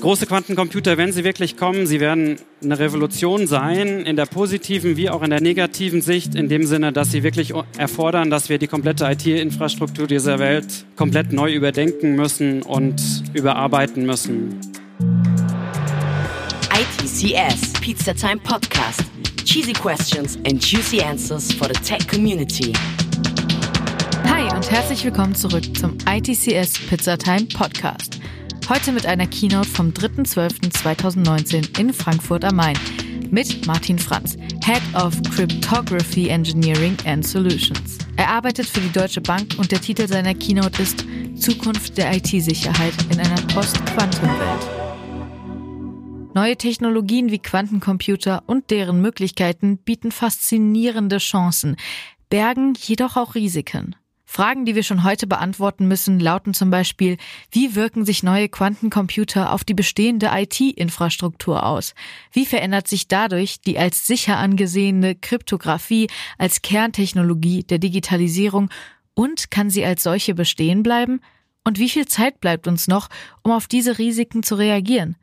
Große Quantencomputer, wenn sie wirklich kommen, sie werden eine Revolution sein, in der positiven wie auch in der negativen Sicht, in dem Sinne, dass sie wirklich erfordern, dass wir die komplette IT-Infrastruktur dieser Welt komplett neu überdenken müssen und überarbeiten müssen. ITCS, Pizza Time Podcast. Cheesy questions and juicy answers for the tech community. Hi und herzlich willkommen zurück zum ITCS Pizza Time Podcast. Heute mit einer Keynote vom 3.12.2019 in Frankfurt am Main mit Martin Franz, Head of Cryptography Engineering and Solutions. Er arbeitet für die Deutsche Bank und der Titel seiner Keynote ist Zukunft der IT-Sicherheit in einer Post-Quantum-Welt. Neue Technologien wie Quantencomputer und deren Möglichkeiten bieten faszinierende Chancen, bergen jedoch auch Risiken. Fragen, die wir schon heute beantworten müssen, lauten zum Beispiel, wie wirken sich neue Quantencomputer auf die bestehende IT-Infrastruktur aus? Wie verändert sich dadurch die als sicher angesehene Kryptographie als Kerntechnologie der Digitalisierung und kann sie als solche bestehen bleiben? Und wie viel Zeit bleibt uns noch, um auf diese Risiken zu reagieren?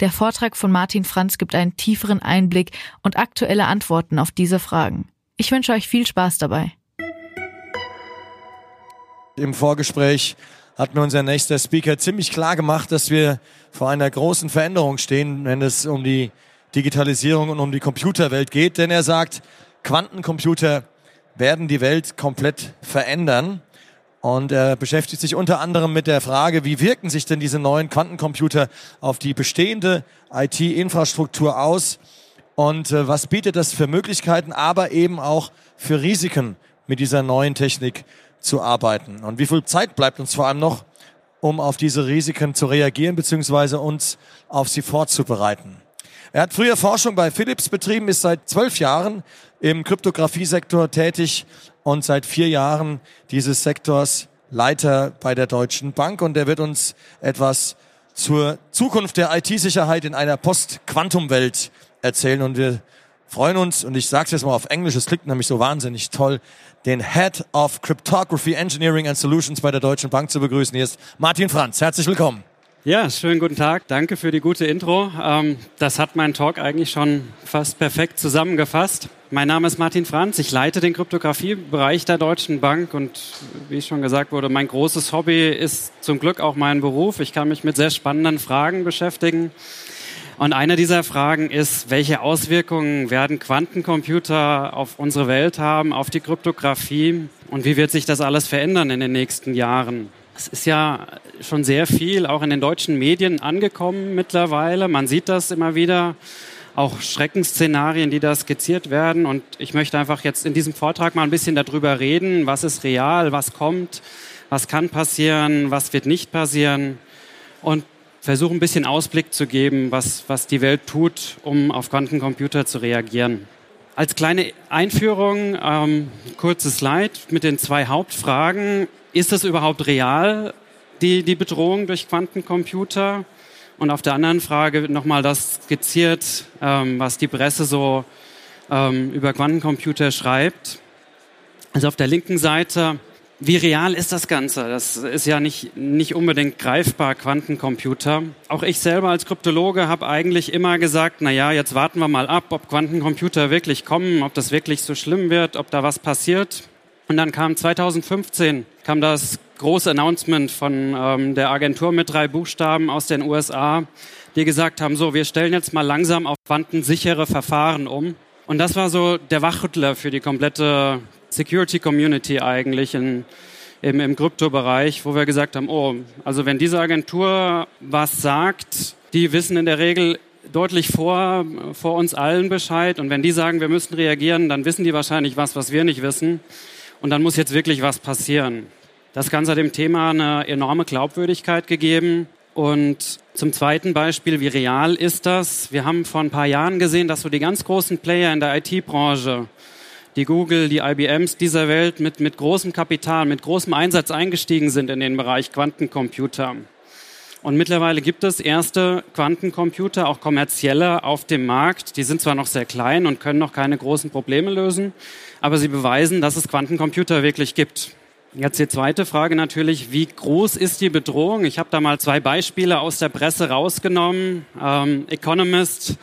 Der Vortrag von Martin Franz gibt einen tieferen Einblick und aktuelle Antworten auf diese Fragen. Ich wünsche euch viel Spaß dabei. Im Vorgespräch hat mir unser nächster Speaker ziemlich klar gemacht, dass wir vor einer großen Veränderung stehen, wenn es um die Digitalisierung und um die Computerwelt geht. Denn er sagt, Quantencomputer werden die Welt komplett verändern. Und er beschäftigt sich unter anderem mit der Frage, wie wirken sich denn diese neuen Quantencomputer auf die bestehende IT-Infrastruktur aus und äh, was bietet das für Möglichkeiten, aber eben auch für Risiken mit dieser neuen Technik zu arbeiten. Und wie viel Zeit bleibt uns vor allem noch, um auf diese Risiken zu reagieren bzw. uns auf sie vorzubereiten? Er hat früher Forschung bei Philips betrieben, ist seit zwölf Jahren im Kryptographiesektor tätig und seit vier Jahren dieses Sektors Leiter bei der Deutschen Bank. Und er wird uns etwas zur Zukunft der IT-Sicherheit in einer Post-Quantum-Welt erzählen. Und wir freuen uns, und ich sage es jetzt mal auf Englisch, es klingt nämlich so wahnsinnig toll, den Head of Cryptography Engineering and Solutions bei der Deutschen Bank zu begrüßen. Hier ist Martin Franz. Herzlich willkommen. Ja, schönen guten Tag. Danke für die gute Intro. Ähm, das hat mein Talk eigentlich schon fast perfekt zusammengefasst. Mein Name ist Martin Franz. Ich leite den Kryptografiebereich der Deutschen Bank und wie schon gesagt wurde, mein großes Hobby ist zum Glück auch mein Beruf. Ich kann mich mit sehr spannenden Fragen beschäftigen. Und eine dieser Fragen ist, welche Auswirkungen werden Quantencomputer auf unsere Welt haben, auf die Kryptographie und wie wird sich das alles verändern in den nächsten Jahren? Es ist ja schon sehr viel auch in den deutschen Medien angekommen mittlerweile. Man sieht das immer wieder, auch Schreckensszenarien, die da skizziert werden. Und ich möchte einfach jetzt in diesem Vortrag mal ein bisschen darüber reden, was ist real, was kommt, was kann passieren, was wird nicht passieren. Und versuche ein bisschen Ausblick zu geben, was, was die Welt tut, um auf Quantencomputer zu reagieren. Als kleine Einführung, ähm, kurzes Slide mit den zwei Hauptfragen. Ist es überhaupt real, die, die Bedrohung durch Quantencomputer? Und auf der anderen Frage nochmal das skizziert, ähm, was die Presse so ähm, über Quantencomputer schreibt. Also auf der linken Seite wie real ist das Ganze? Das ist ja nicht, nicht unbedingt greifbar, Quantencomputer. Auch ich selber als Kryptologe habe eigentlich immer gesagt, na ja, jetzt warten wir mal ab, ob Quantencomputer wirklich kommen, ob das wirklich so schlimm wird, ob da was passiert. Und dann kam 2015, kam das große Announcement von ähm, der Agentur mit drei Buchstaben aus den USA, die gesagt haben, so, wir stellen jetzt mal langsam auf quantensichere Verfahren um. Und das war so der Wachrüttler für die komplette Security Community eigentlich in, im, im Kryptobereich, wo wir gesagt haben, oh, also wenn diese Agentur was sagt, die wissen in der Regel deutlich vor, vor uns allen Bescheid. Und wenn die sagen, wir müssen reagieren, dann wissen die wahrscheinlich was, was wir nicht wissen. Und dann muss jetzt wirklich was passieren. Das Ganze hat dem Thema eine enorme Glaubwürdigkeit gegeben. Und zum zweiten Beispiel, wie real ist das? Wir haben vor ein paar Jahren gesehen, dass so die ganz großen Player in der IT-Branche die Google, die IBMs dieser Welt mit, mit großem Kapital, mit großem Einsatz eingestiegen sind in den Bereich Quantencomputer. Und mittlerweile gibt es erste Quantencomputer, auch kommerzielle, auf dem Markt. Die sind zwar noch sehr klein und können noch keine großen Probleme lösen, aber sie beweisen, dass es Quantencomputer wirklich gibt. Jetzt die zweite Frage natürlich, wie groß ist die Bedrohung? Ich habe da mal zwei Beispiele aus der Presse rausgenommen. Ähm, Economist,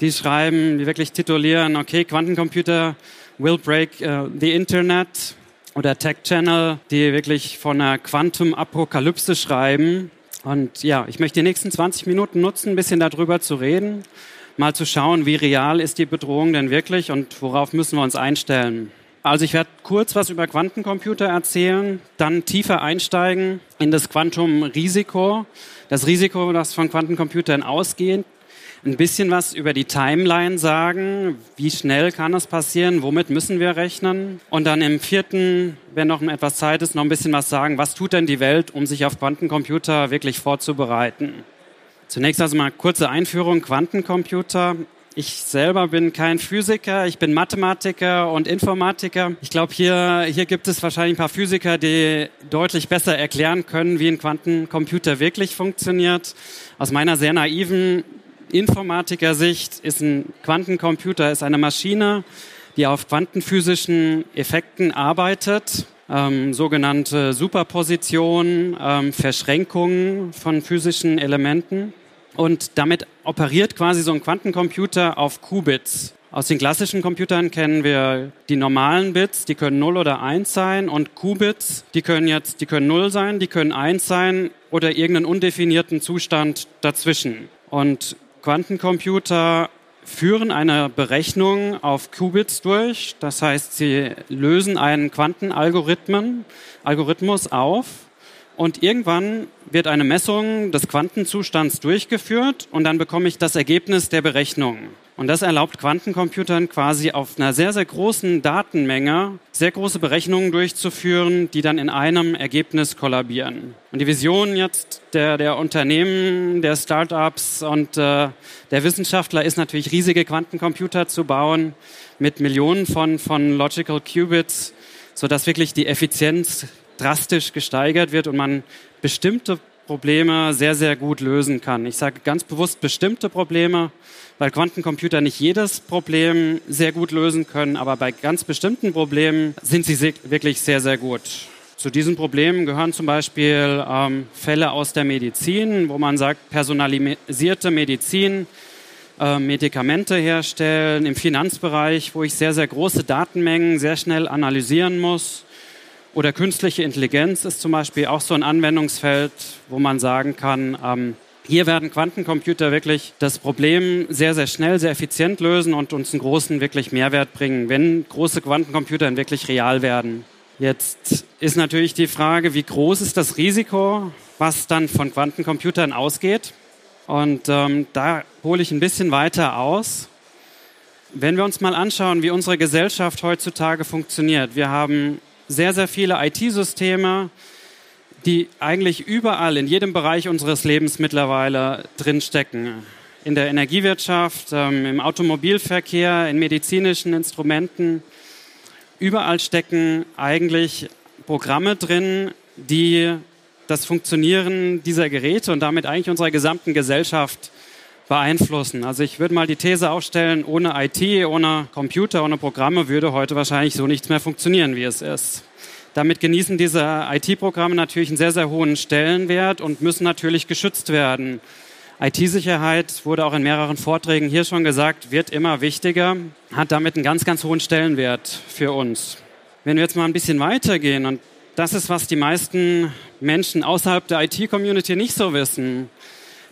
die schreiben, die wirklich titulieren, okay, Quantencomputer will break uh, the Internet. Oder Tech Channel, die wirklich von einer Quantum-Apokalypse schreiben. Und ja, ich möchte die nächsten 20 Minuten nutzen, ein bisschen darüber zu reden, mal zu schauen, wie real ist die Bedrohung denn wirklich und worauf müssen wir uns einstellen. Also ich werde kurz was über Quantencomputer erzählen, dann tiefer einsteigen in das Quantumrisiko, das Risiko, das von Quantencomputern ausgeht, ein bisschen was über die Timeline sagen, wie schnell kann das passieren, womit müssen wir rechnen und dann im vierten, wenn noch etwas Zeit ist, noch ein bisschen was sagen, was tut denn die Welt, um sich auf Quantencomputer wirklich vorzubereiten. Zunächst also mal kurze Einführung, Quantencomputer. Ich selber bin kein Physiker, ich bin Mathematiker und Informatiker. Ich glaube, hier, hier gibt es wahrscheinlich ein paar Physiker, die deutlich besser erklären können, wie ein Quantencomputer wirklich funktioniert. Aus meiner sehr naiven Informatiker-Sicht ist ein Quantencomputer ist eine Maschine, die auf quantenphysischen Effekten arbeitet, ähm, sogenannte Superposition, ähm, Verschränkungen von physischen Elementen. Und damit operiert quasi so ein Quantencomputer auf Qubits. Aus den klassischen Computern kennen wir die normalen Bits, die können 0 oder 1 sein und Qubits, die können jetzt, die können 0 sein, die können 1 sein oder irgendeinen undefinierten Zustand dazwischen. Und Quantencomputer führen eine Berechnung auf Qubits durch. Das heißt, sie lösen einen Quantenalgorithmen, Algorithmus auf und irgendwann wird eine Messung des Quantenzustands durchgeführt und dann bekomme ich das Ergebnis der Berechnung. Und das erlaubt Quantencomputern quasi auf einer sehr, sehr großen Datenmenge sehr große Berechnungen durchzuführen, die dann in einem Ergebnis kollabieren. Und die Vision jetzt der, der Unternehmen, der Startups und äh, der Wissenschaftler ist natürlich riesige Quantencomputer zu bauen mit Millionen von, von Logical Qubits, sodass wirklich die Effizienz drastisch gesteigert wird und man bestimmte Probleme sehr, sehr gut lösen kann. Ich sage ganz bewusst bestimmte Probleme, weil Quantencomputer nicht jedes Problem sehr gut lösen können, aber bei ganz bestimmten Problemen sind sie wirklich sehr, sehr gut. Zu diesen Problemen gehören zum Beispiel ähm, Fälle aus der Medizin, wo man sagt, personalisierte Medizin, äh, Medikamente herstellen, im Finanzbereich, wo ich sehr, sehr große Datenmengen sehr schnell analysieren muss oder künstliche Intelligenz ist zum Beispiel auch so ein Anwendungsfeld, wo man sagen kann, ähm, hier werden Quantencomputer wirklich das Problem sehr, sehr schnell, sehr effizient lösen und uns einen großen wirklich Mehrwert bringen, wenn große Quantencomputer dann wirklich real werden. Jetzt ist natürlich die Frage, wie groß ist das Risiko, was dann von Quantencomputern ausgeht? Und ähm, da hole ich ein bisschen weiter aus. Wenn wir uns mal anschauen, wie unsere Gesellschaft heutzutage funktioniert, wir haben sehr, sehr viele IT-Systeme, die eigentlich überall in jedem Bereich unseres Lebens mittlerweile drinstecken. In der Energiewirtschaft, ähm, im Automobilverkehr, in medizinischen Instrumenten. Überall stecken eigentlich Programme drin, die das Funktionieren dieser Geräte und damit eigentlich unserer gesamten Gesellschaft beeinflussen. Also ich würde mal die These aufstellen, ohne IT, ohne Computer, ohne Programme würde heute wahrscheinlich so nichts mehr funktionieren, wie es ist. Damit genießen diese IT-Programme natürlich einen sehr, sehr hohen Stellenwert und müssen natürlich geschützt werden. IT-Sicherheit wurde auch in mehreren Vorträgen hier schon gesagt, wird immer wichtiger, hat damit einen ganz, ganz hohen Stellenwert für uns. Wenn wir jetzt mal ein bisschen weitergehen, und das ist, was die meisten Menschen außerhalb der IT-Community nicht so wissen,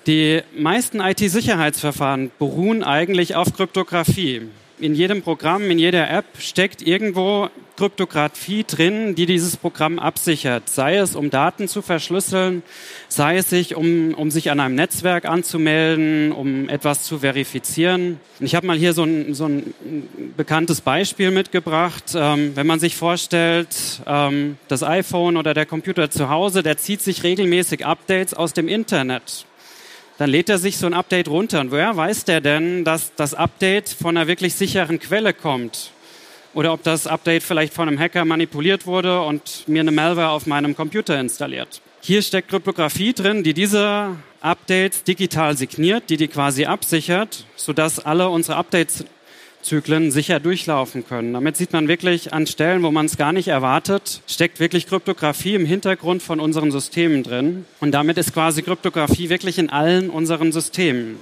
die meisten IT-Sicherheitsverfahren beruhen eigentlich auf Kryptographie. In jedem Programm, in jeder App steckt irgendwo Kryptographie drin, die dieses Programm absichert. Sei es, um Daten zu verschlüsseln, sei es sich, um, um sich an einem Netzwerk anzumelden, um etwas zu verifizieren. Ich habe mal hier so ein, so ein bekanntes Beispiel mitgebracht. Ähm, wenn man sich vorstellt, ähm, das iPhone oder der Computer zu Hause, der zieht sich regelmäßig Updates aus dem Internet dann lädt er sich so ein Update runter. Und woher weiß der denn, dass das Update von einer wirklich sicheren Quelle kommt? Oder ob das Update vielleicht von einem Hacker manipuliert wurde und mir eine Malware auf meinem Computer installiert. Hier steckt Kryptographie drin, die diese Updates digital signiert, die die quasi absichert, sodass alle unsere Updates Zyklen sicher durchlaufen können. Damit sieht man wirklich an Stellen, wo man es gar nicht erwartet, steckt wirklich Kryptographie im Hintergrund von unseren Systemen drin. Und damit ist quasi Kryptographie wirklich in allen unseren Systemen.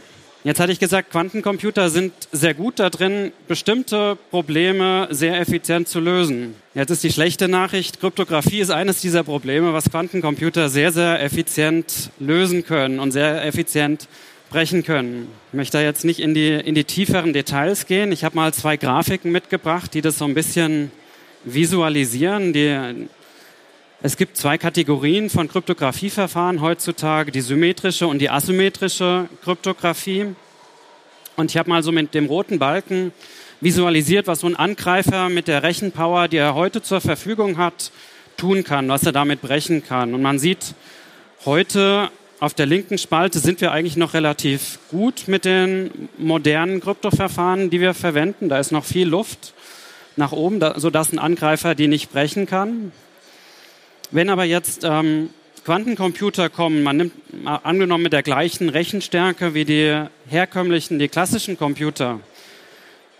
Jetzt hatte ich gesagt, Quantencomputer sind sehr gut da drin, bestimmte Probleme sehr effizient zu lösen. Jetzt ist die schlechte Nachricht, Kryptographie ist eines dieser Probleme, was Quantencomputer sehr, sehr effizient lösen können und sehr effizient brechen können. Ich möchte da jetzt nicht in die, in die tieferen Details gehen. Ich habe mal zwei Grafiken mitgebracht, die das so ein bisschen visualisieren. Die, es gibt zwei Kategorien von Kryptografieverfahren heutzutage, die symmetrische und die asymmetrische Kryptographie. Und ich habe mal so mit dem roten Balken visualisiert, was so ein Angreifer mit der Rechenpower, die er heute zur Verfügung hat, tun kann, was er damit brechen kann. Und man sieht heute auf der linken Spalte sind wir eigentlich noch relativ gut mit den modernen Kryptoverfahren, die wir verwenden. Da ist noch viel Luft nach oben, sodass ein Angreifer die nicht brechen kann. Wenn aber jetzt ähm, Quantencomputer kommen, man nimmt angenommen mit der gleichen Rechenstärke wie die herkömmlichen, die klassischen Computer,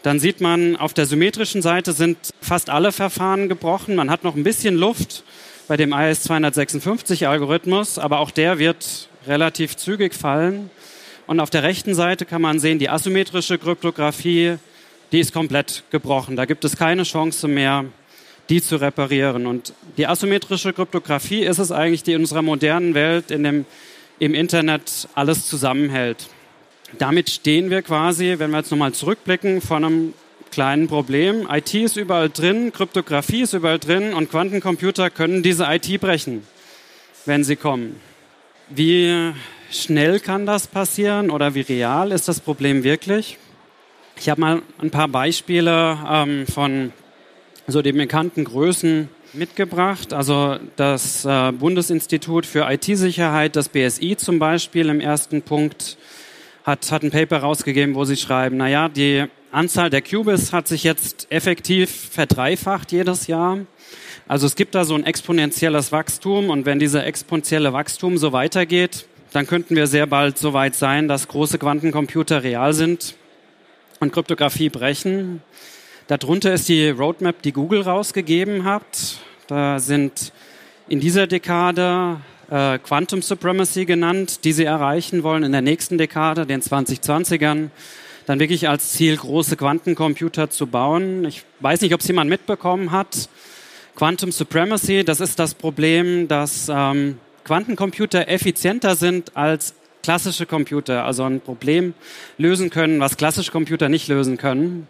dann sieht man, auf der symmetrischen Seite sind fast alle Verfahren gebrochen. Man hat noch ein bisschen Luft bei dem IS-256-Algorithmus, aber auch der wird relativ zügig fallen. Und auf der rechten Seite kann man sehen, die asymmetrische Kryptographie, die ist komplett gebrochen. Da gibt es keine Chance mehr, die zu reparieren. Und die asymmetrische Kryptographie ist es eigentlich, die in unserer modernen Welt in dem, im Internet alles zusammenhält. Damit stehen wir quasi, wenn wir jetzt nochmal zurückblicken, vor einem kleinen Problem. IT ist überall drin, Kryptographie ist überall drin und Quantencomputer können diese IT brechen, wenn sie kommen. Wie schnell kann das passieren oder wie real ist das Problem wirklich? Ich habe mal ein paar Beispiele ähm, von so den bekannten Größen mitgebracht. Also das äh, Bundesinstitut für IT-Sicherheit, das BSI zum Beispiel im ersten Punkt, hat, hat ein Paper rausgegeben, wo sie schreiben, naja, die Anzahl der Qubits hat sich jetzt effektiv verdreifacht jedes Jahr. Also es gibt da so ein exponentielles Wachstum und wenn dieser exponentielle Wachstum so weitergeht, dann könnten wir sehr bald so weit sein, dass große Quantencomputer real sind und Kryptographie brechen. Darunter ist die Roadmap, die Google rausgegeben hat. Da sind in dieser Dekade äh, Quantum Supremacy genannt, die sie erreichen wollen in der nächsten Dekade, den 2020ern. Dann wirklich als Ziel, große Quantencomputer zu bauen. Ich weiß nicht, ob es jemand mitbekommen hat. Quantum Supremacy, das ist das Problem, dass ähm, Quantencomputer effizienter sind als klassische Computer, also ein Problem lösen können, was klassische Computer nicht lösen können.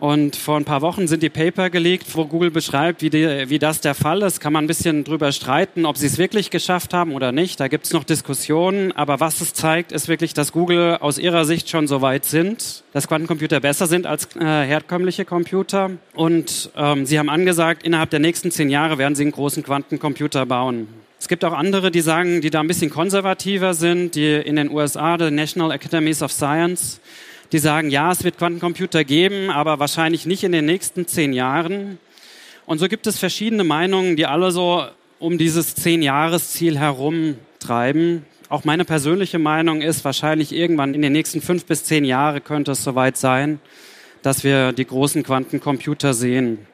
Und vor ein paar Wochen sind die Paper geleakt, wo Google beschreibt, wie, die, wie das der Fall ist. Kann man ein bisschen drüber streiten, ob sie es wirklich geschafft haben oder nicht. Da gibt es noch Diskussionen. Aber was es zeigt, ist wirklich, dass Google aus ihrer Sicht schon so weit sind, dass Quantencomputer besser sind als äh, herkömmliche Computer. Und ähm, sie haben angesagt, innerhalb der nächsten zehn Jahre werden sie einen großen Quantencomputer bauen. Es gibt auch andere, die sagen, die da ein bisschen konservativer sind, die in den USA, die National Academies of Science, die sagen, ja, es wird Quantencomputer geben, aber wahrscheinlich nicht in den nächsten zehn Jahren. Und so gibt es verschiedene Meinungen, die alle so um dieses Zehn-Jahres-Ziel herumtreiben. Auch meine persönliche Meinung ist, wahrscheinlich irgendwann in den nächsten fünf bis zehn Jahren könnte es soweit sein, dass wir die großen Quantencomputer sehen.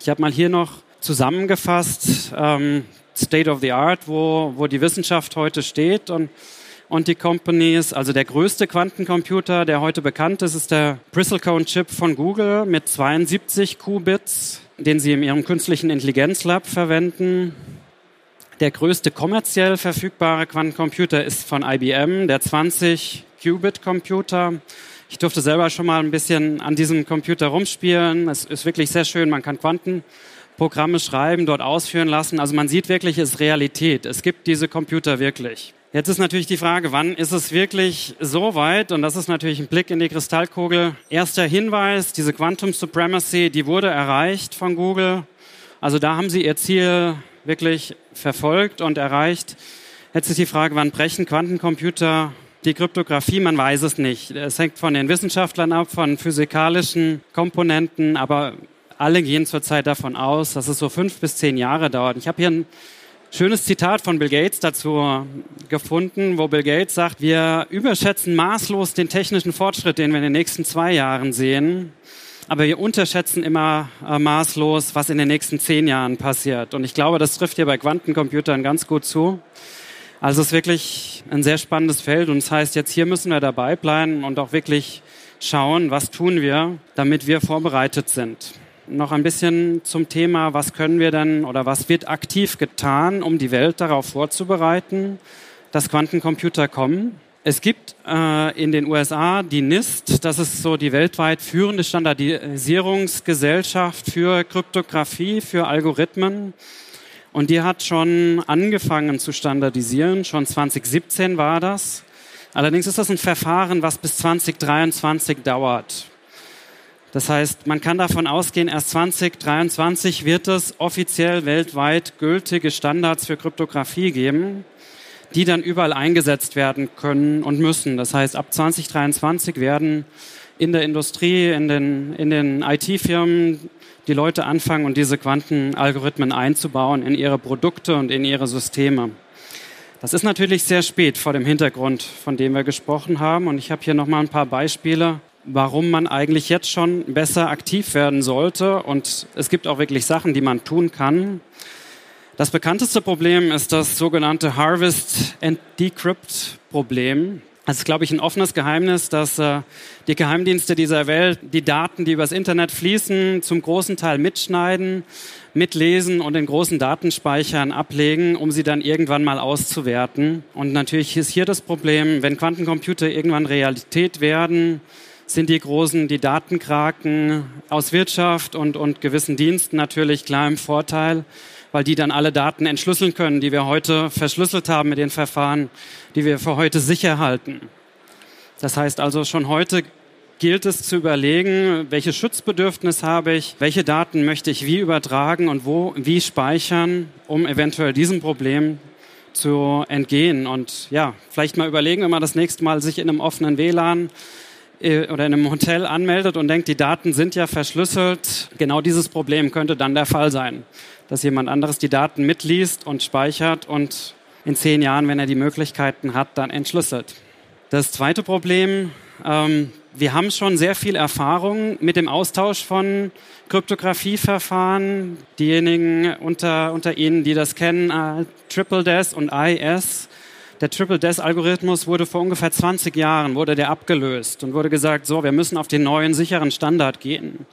Ich habe mal hier noch zusammengefasst, ähm, State of the Art, wo, wo die Wissenschaft heute steht. Und und die Companies. Also der größte Quantencomputer, der heute bekannt ist, ist der Bristlecone-Chip von Google mit 72 Qubits, den sie in ihrem künstlichen Intelligenzlab verwenden. Der größte kommerziell verfügbare Quantencomputer ist von IBM, der 20 Qubit Computer. Ich durfte selber schon mal ein bisschen an diesem Computer rumspielen. Es ist wirklich sehr schön. Man kann Quantenprogramme schreiben, dort ausführen lassen. Also man sieht wirklich, es ist Realität. Es gibt diese Computer wirklich. Jetzt ist natürlich die Frage, wann ist es wirklich so weit? Und das ist natürlich ein Blick in die Kristallkugel. Erster Hinweis, diese Quantum Supremacy, die wurde erreicht von Google. Also da haben sie ihr Ziel wirklich verfolgt und erreicht. Jetzt ist die Frage, wann brechen Quantencomputer die Kryptographie? Man weiß es nicht. Es hängt von den Wissenschaftlern ab, von physikalischen Komponenten, aber alle gehen zurzeit davon aus, dass es so fünf bis zehn Jahre dauert. Ich habe hier ein schönes Zitat von Bill Gates dazu gefunden, wo Bill Gates sagt, wir überschätzen maßlos den technischen Fortschritt, den wir in den nächsten zwei Jahren sehen. Aber wir unterschätzen immer äh, maßlos, was in den nächsten zehn Jahren passiert. Und ich glaube, das trifft hier bei Quantencomputern ganz gut zu. Also es ist wirklich ein sehr spannendes Feld und das heißt, jetzt hier müssen wir dabei bleiben und auch wirklich schauen, was tun wir, damit wir vorbereitet sind noch ein bisschen zum Thema, was können wir denn oder was wird aktiv getan, um die Welt darauf vorzubereiten, dass Quantencomputer kommen. Es gibt äh, in den USA die NIST, das ist so die weltweit führende Standardisierungsgesellschaft für Kryptographie, für Algorithmen. Und die hat schon angefangen zu standardisieren, schon 2017 war das. Allerdings ist das ein Verfahren, was bis 2023 dauert. Das heißt, man kann davon ausgehen, erst 2023 wird es offiziell weltweit gültige Standards für Kryptographie geben, die dann überall eingesetzt werden können und müssen. Das heißt, ab 2023 werden in der Industrie, in den, in den IT-Firmen die Leute anfangen und diese Quantenalgorithmen einzubauen in ihre Produkte und in ihre Systeme. Das ist natürlich sehr spät vor dem Hintergrund, von dem wir gesprochen haben. Und ich habe hier nochmal ein paar Beispiele, warum man eigentlich jetzt schon besser aktiv werden sollte. Und es gibt auch wirklich Sachen, die man tun kann. Das bekannteste Problem ist das sogenannte Harvest and Decrypt Problem. Es ist, glaube ich, ein offenes Geheimnis, dass äh, die Geheimdienste dieser Welt die Daten, die übers Internet fließen, zum großen Teil mitschneiden, mitlesen und in großen Datenspeichern ablegen, um sie dann irgendwann mal auszuwerten. Und natürlich ist hier das Problem, wenn Quantencomputer irgendwann Realität werden, sind die großen, die Datenkraken aus Wirtschaft und, und gewissen Diensten natürlich klar im Vorteil, weil die dann alle Daten entschlüsseln können, die wir heute verschlüsselt haben mit den Verfahren, die wir für heute sicher halten. Das heißt also, schon heute gilt es zu überlegen, welches Schutzbedürfnis habe ich, welche Daten möchte ich wie übertragen und wo, wie speichern, um eventuell diesem Problem zu entgehen. Und ja, vielleicht mal überlegen, wenn man das nächste Mal sich in einem offenen WLAN oder in einem Hotel anmeldet und denkt, die Daten sind ja verschlüsselt, genau dieses Problem könnte dann der Fall sein, dass jemand anderes die Daten mitliest und speichert und in zehn Jahren, wenn er die Möglichkeiten hat, dann entschlüsselt. Das zweite Problem, ähm, wir haben schon sehr viel Erfahrung mit dem Austausch von Kryptografieverfahren. Diejenigen unter, unter Ihnen, die das kennen, äh, Triple DES und IS, der Triple-Des-Algorithmus wurde vor ungefähr 20 Jahren, wurde der abgelöst und wurde gesagt, so, wir müssen auf den neuen sicheren Standard gehen.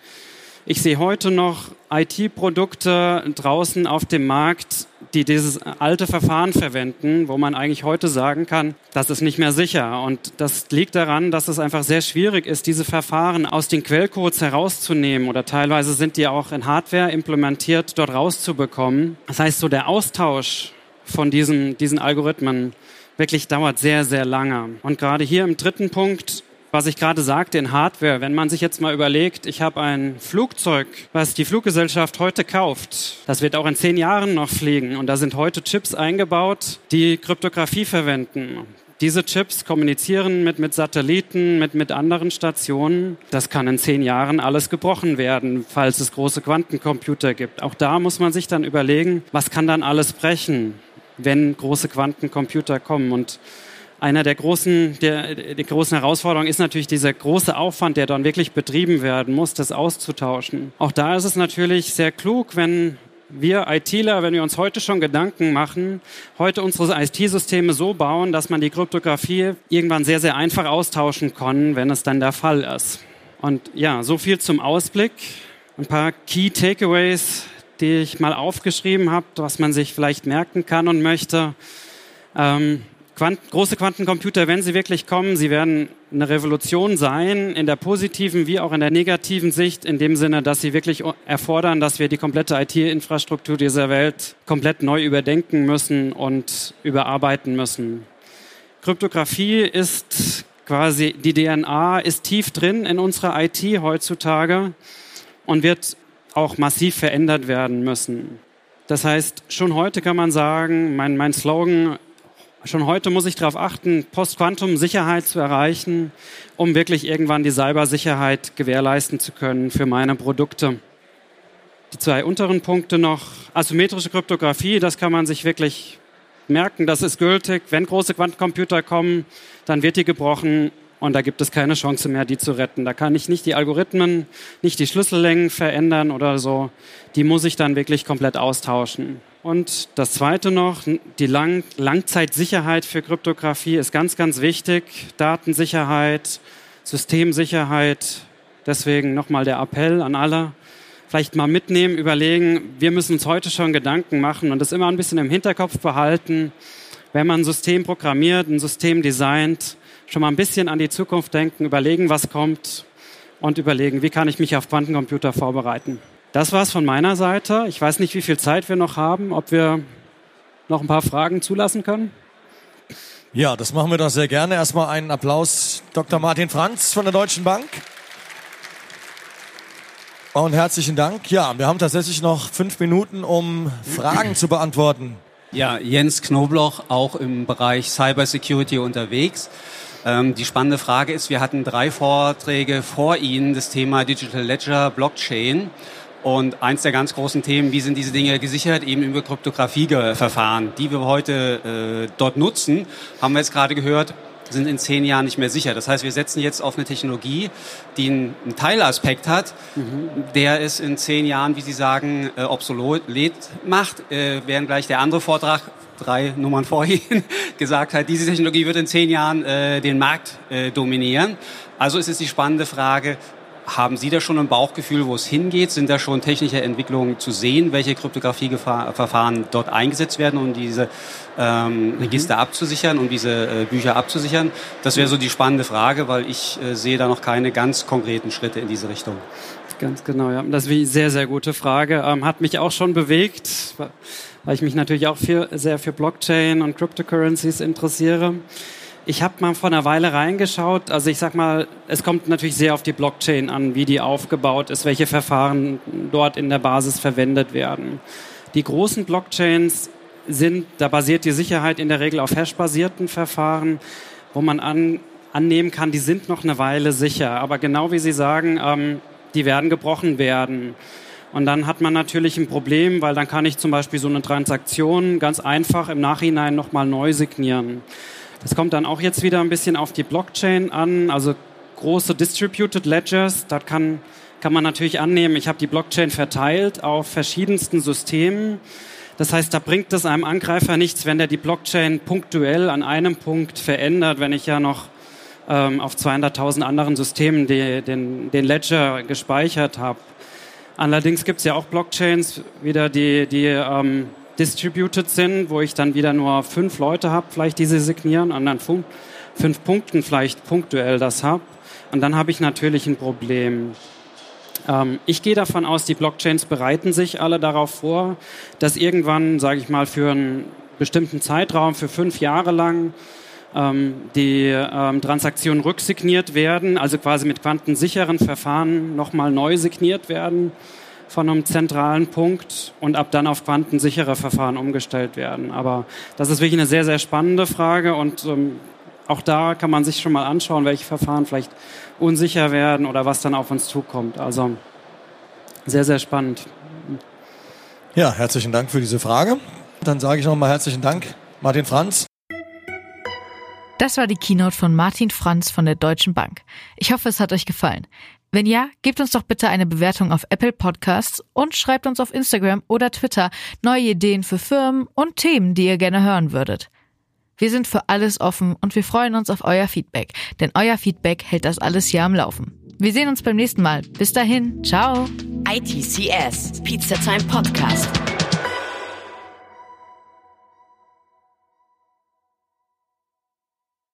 Ich sehe heute noch IT-Produkte draußen auf dem Markt, die dieses alte Verfahren verwenden, wo man eigentlich heute sagen kann, das ist nicht mehr sicher. Und das liegt daran, dass es einfach sehr schwierig ist, diese Verfahren aus den Quellcodes herauszunehmen oder teilweise sind die auch in Hardware implementiert, dort rauszubekommen. Das heißt, so der Austausch von diesen, diesen Algorithmen wirklich dauert sehr, sehr lange. Und gerade hier im dritten Punkt, was ich gerade sagte in Hardware, wenn man sich jetzt mal überlegt, ich habe ein Flugzeug, was die Fluggesellschaft heute kauft, das wird auch in zehn Jahren noch fliegen und da sind heute Chips eingebaut, die Kryptographie verwenden. Diese Chips kommunizieren mit, mit Satelliten, mit, mit anderen Stationen. Das kann in zehn Jahren alles gebrochen werden, falls es große Quantencomputer gibt. Auch da muss man sich dann überlegen, was kann dann alles brechen? Wenn große Quantencomputer kommen. Und einer der großen, der, der großen Herausforderungen ist natürlich dieser große Aufwand, der dann wirklich betrieben werden muss, das auszutauschen. Auch da ist es natürlich sehr klug, wenn wir ITler, wenn wir uns heute schon Gedanken machen, heute unsere IT-Systeme so bauen, dass man die Kryptographie irgendwann sehr, sehr einfach austauschen kann, wenn es dann der Fall ist. Und ja, so viel zum Ausblick. Ein paar Key Takeaways die ich mal aufgeschrieben habe, was man sich vielleicht merken kann und möchte. Ähm, Quant große Quantencomputer, wenn sie wirklich kommen, sie werden eine Revolution sein, in der positiven wie auch in der negativen Sicht, in dem Sinne, dass sie wirklich erfordern, dass wir die komplette IT-Infrastruktur dieser Welt komplett neu überdenken müssen und überarbeiten müssen. Kryptographie ist quasi, die DNA ist tief drin in unserer IT heutzutage und wird auch massiv verändert werden müssen. Das heißt, schon heute kann man sagen, mein, mein Slogan, schon heute muss ich darauf achten, Post-Quantum-Sicherheit zu erreichen, um wirklich irgendwann die Cybersicherheit gewährleisten zu können für meine Produkte. Die zwei unteren Punkte noch. Asymmetrische Kryptographie, das kann man sich wirklich merken, das ist gültig. Wenn große Quantencomputer kommen, dann wird die gebrochen und da gibt es keine Chance mehr, die zu retten. Da kann ich nicht die Algorithmen, nicht die Schlüssellängen verändern oder so. Die muss ich dann wirklich komplett austauschen. Und das Zweite noch, die Lang Langzeitsicherheit für Kryptographie ist ganz, ganz wichtig. Datensicherheit, Systemsicherheit. Deswegen nochmal der Appell an alle. Vielleicht mal mitnehmen, überlegen. Wir müssen uns heute schon Gedanken machen und das immer ein bisschen im Hinterkopf behalten. Wenn man ein System programmiert, ein System designt, schon mal ein bisschen an die Zukunft denken, überlegen, was kommt und überlegen, wie kann ich mich auf Quantencomputer vorbereiten. Das war's von meiner Seite. Ich weiß nicht, wie viel Zeit wir noch haben, ob wir noch ein paar Fragen zulassen können. Ja, das machen wir doch sehr gerne. Erstmal einen Applaus, Dr. Martin Franz von der Deutschen Bank. Und herzlichen Dank. Ja, wir haben tatsächlich noch fünf Minuten, um Fragen zu beantworten. Ja, Jens Knobloch, auch im Bereich Cybersecurity unterwegs. Ähm, die spannende Frage ist, wir hatten drei Vorträge vor Ihnen, das Thema Digital Ledger, Blockchain. Und eins der ganz großen Themen, wie sind diese Dinge gesichert, eben über Kryptografieverfahren, die wir heute äh, dort nutzen, haben wir jetzt gerade gehört, sind in zehn Jahren nicht mehr sicher. Das heißt, wir setzen jetzt auf eine Technologie, die einen, Teilaspekt hat, mhm. der es in zehn Jahren, wie Sie sagen, äh, obsolet macht, äh, während gleich der andere Vortrag drei Nummern vorhin gesagt hat, diese Technologie wird in zehn Jahren äh, den Markt äh, dominieren. Also ist es die spannende Frage, haben Sie da schon ein Bauchgefühl, wo es hingeht? Sind da schon technische Entwicklungen zu sehen, welche Kryptografieverfahren dort eingesetzt werden, um diese ähm, mhm. Register mhm. abzusichern, um diese äh, Bücher abzusichern? Das wäre so die spannende Frage, weil ich äh, sehe da noch keine ganz konkreten Schritte in diese Richtung. Ganz genau, ja. Das ist eine sehr, sehr gute Frage. Ähm, hat mich auch schon bewegt weil ich mich natürlich auch viel, sehr für Blockchain und Cryptocurrencies interessiere. Ich habe mal vor einer Weile reingeschaut. Also ich sag mal, es kommt natürlich sehr auf die Blockchain an, wie die aufgebaut ist, welche Verfahren dort in der Basis verwendet werden. Die großen Blockchains sind, da basiert die Sicherheit in der Regel auf hash-basierten Verfahren, wo man an, annehmen kann, die sind noch eine Weile sicher. Aber genau wie Sie sagen, ähm, die werden gebrochen werden. Und dann hat man natürlich ein Problem, weil dann kann ich zum Beispiel so eine Transaktion ganz einfach im Nachhinein nochmal neu signieren. Das kommt dann auch jetzt wieder ein bisschen auf die Blockchain an, also große Distributed Ledgers, da kann, kann man natürlich annehmen, ich habe die Blockchain verteilt auf verschiedensten Systemen. Das heißt, da bringt es einem Angreifer nichts, wenn der die Blockchain punktuell an einem Punkt verändert, wenn ich ja noch ähm, auf 200.000 anderen Systemen die, den, den Ledger gespeichert habe. Allerdings gibt es ja auch Blockchains, wieder die, die ähm, distributed sind, wo ich dann wieder nur fünf Leute habe, vielleicht diese signieren, und dann fünf, Punkten vielleicht punktuell das habe. Und dann habe ich natürlich ein Problem. Ähm, ich gehe davon aus, die Blockchains bereiten sich alle darauf vor, dass irgendwann, sage ich mal, für einen bestimmten Zeitraum, für fünf Jahre lang, ähm, die ähm, Transaktionen rücksigniert werden, also quasi mit quantensicheren Verfahren nochmal neu signiert werden von einem zentralen Punkt und ab dann auf quantensichere Verfahren umgestellt werden. Aber das ist wirklich eine sehr, sehr spannende Frage und ähm, auch da kann man sich schon mal anschauen, welche Verfahren vielleicht unsicher werden oder was dann auf uns zukommt. Also sehr, sehr spannend. Ja, herzlichen Dank für diese Frage. Dann sage ich nochmal herzlichen Dank, Martin Franz. Das war die Keynote von Martin Franz von der Deutschen Bank. Ich hoffe, es hat euch gefallen. Wenn ja, gebt uns doch bitte eine Bewertung auf Apple Podcasts und schreibt uns auf Instagram oder Twitter neue Ideen für Firmen und Themen, die ihr gerne hören würdet. Wir sind für alles offen und wir freuen uns auf euer Feedback, denn euer Feedback hält das alles hier am Laufen. Wir sehen uns beim nächsten Mal. Bis dahin, ciao. ITCS, Pizza Time Podcast.